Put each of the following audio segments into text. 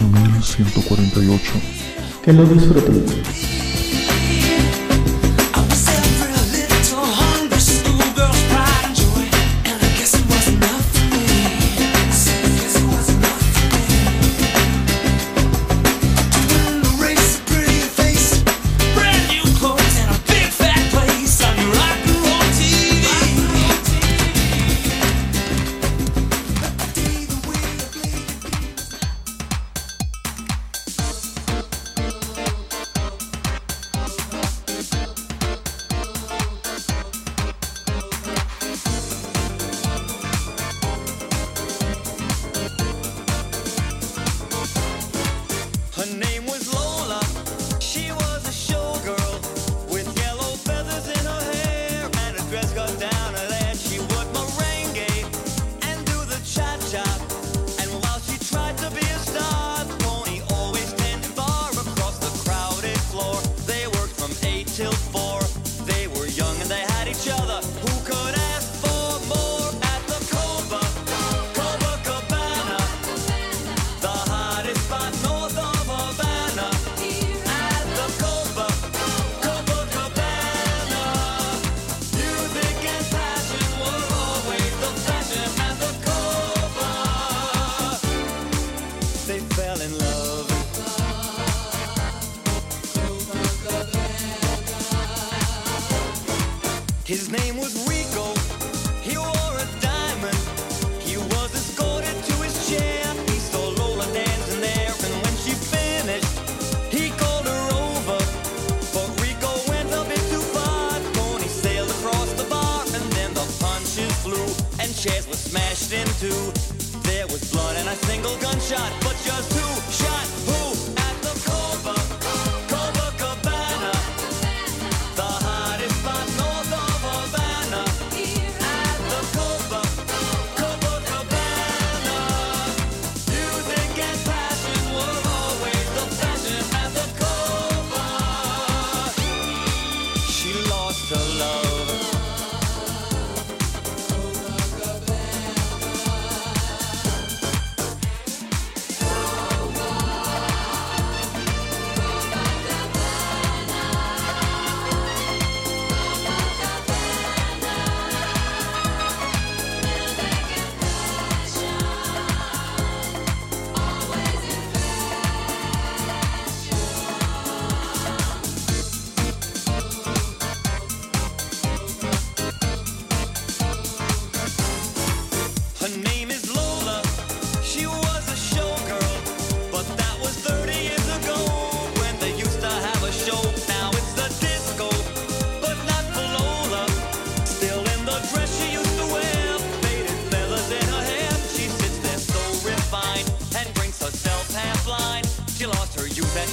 1148. que lo disfruten. His name was Rico. He wore a diamond. He was escorted to his chair. He saw Lola dancing there, and when she finished, he called her over. But Rico went a bit too far. The pony sailed across the bar, and then the punches flew, and chairs were smashed in two. There was blood and a single gunshot, but just two shot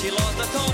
she lost her Tony.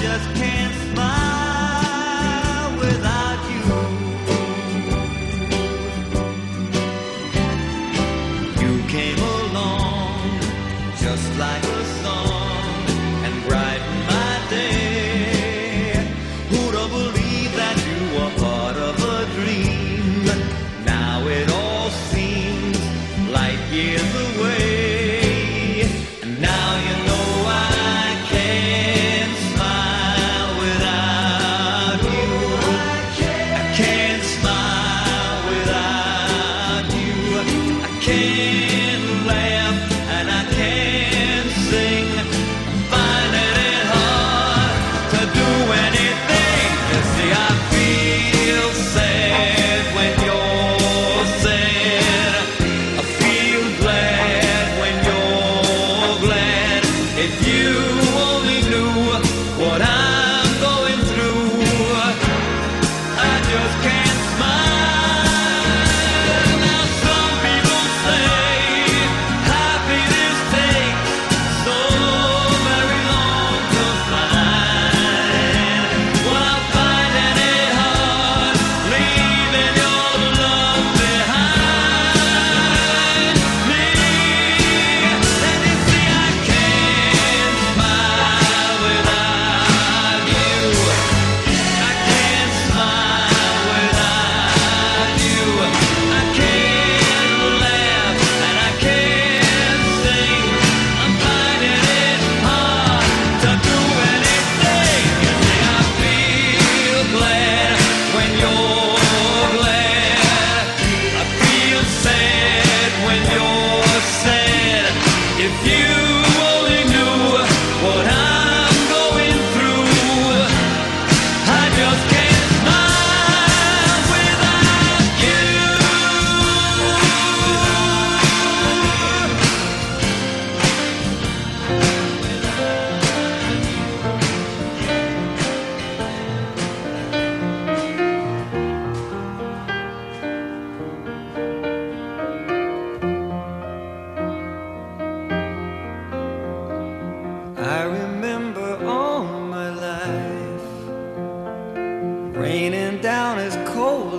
just can't smile without.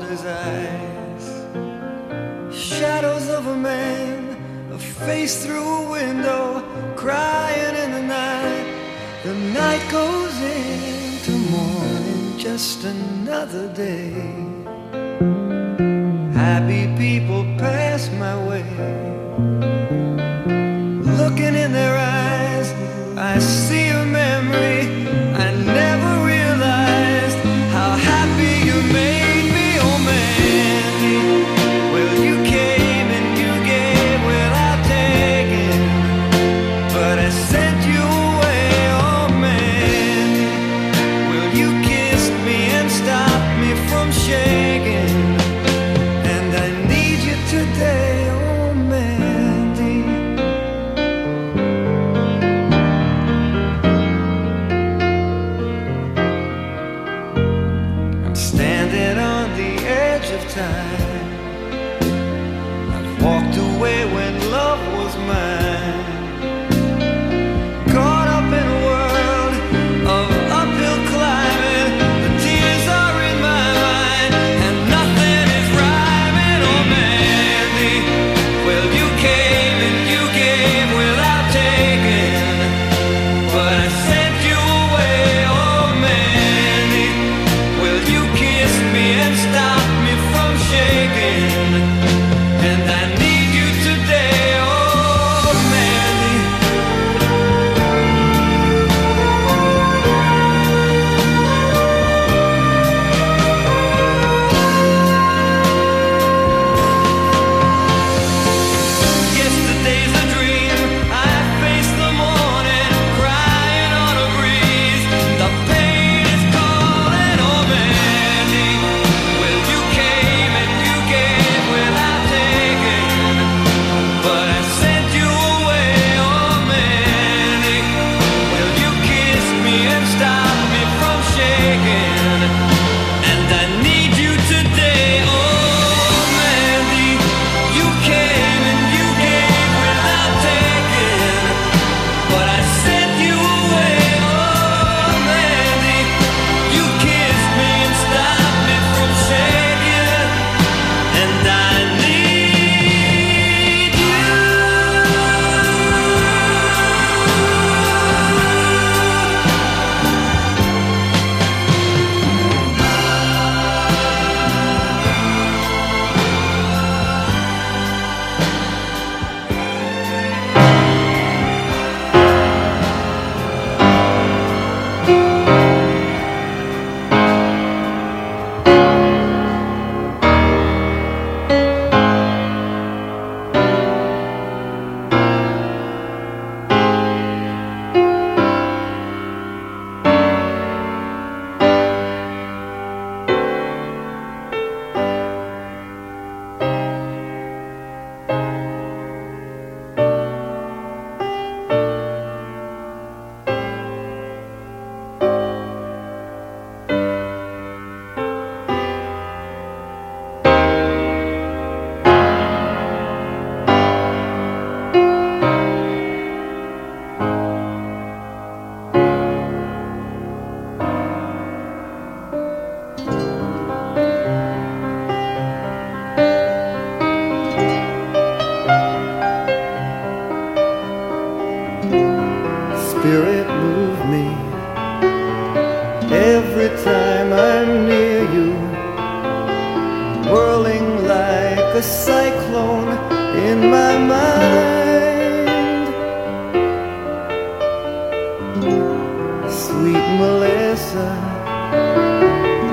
his eyes. Shadows of a man, a face through a window, crying in the night. The night goes into morning, just another day. Happy people pass.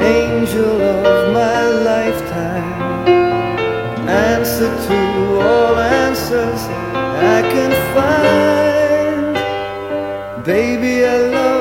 angel of my lifetime. Answer to all answers I can find. Baby, I love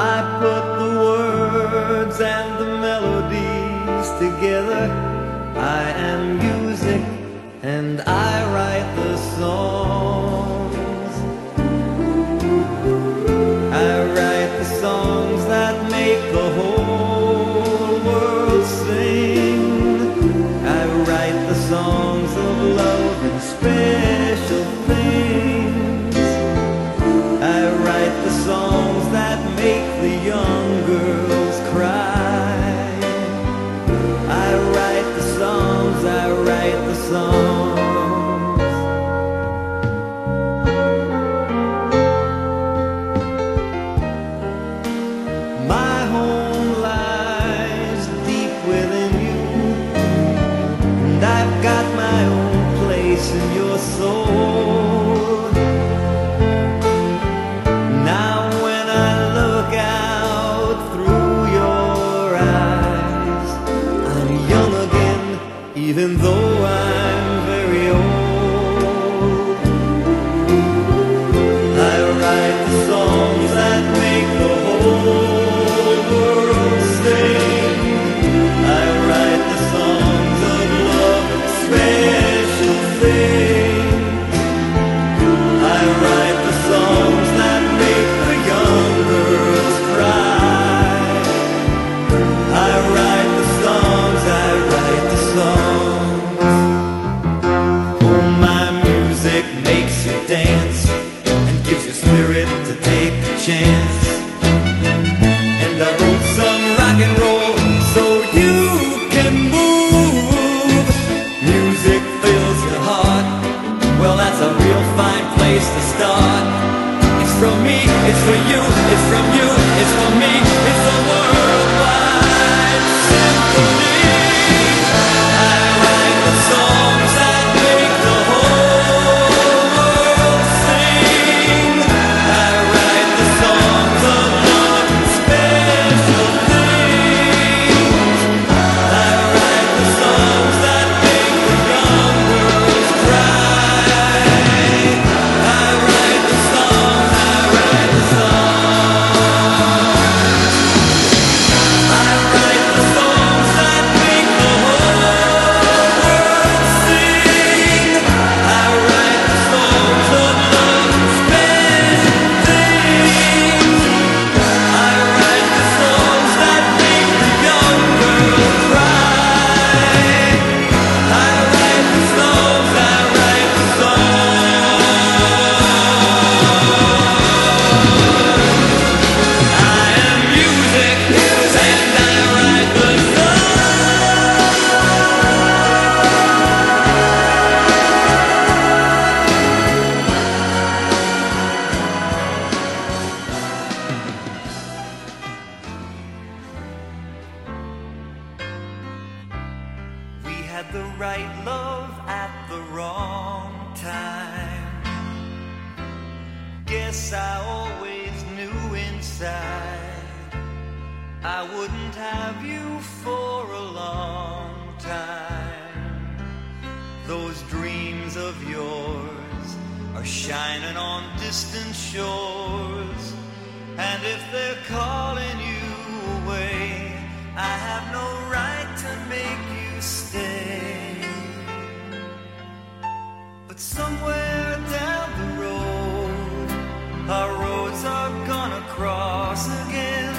I put the words and the melodies together. I am music and I write the song. soul. had the right love at the wrong time. Guess I always knew inside I wouldn't have you for a long time. Those dreams of yours are shining on distant shores, and if they're calling you away, I have no right to make you. Somewhere down the road, our roads are gonna cross again.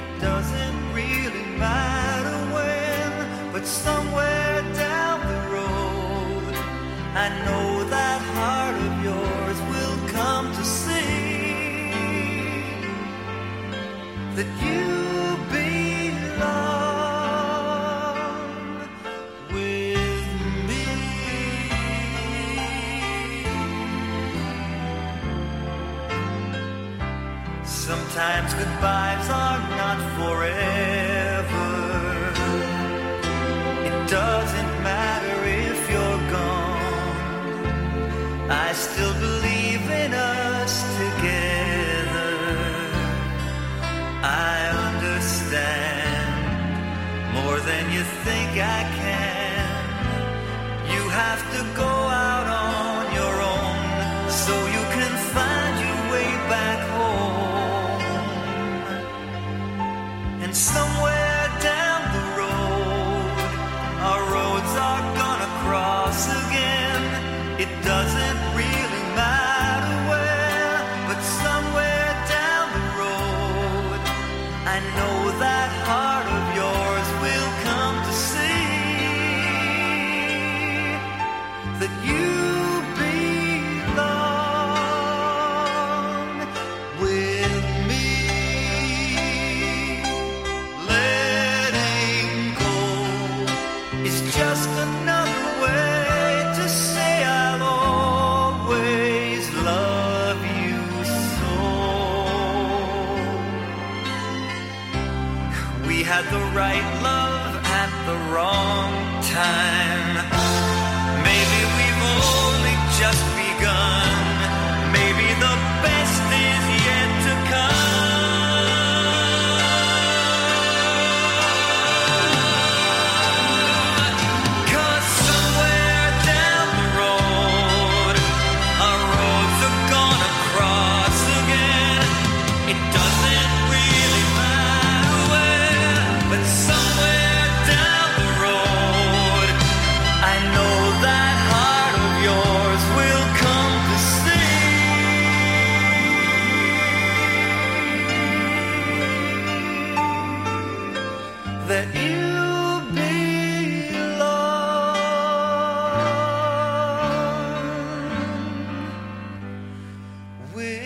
It doesn't really matter when, but somewhere down the road, I know that heart of yours will come to see that you. and some. Time. Belong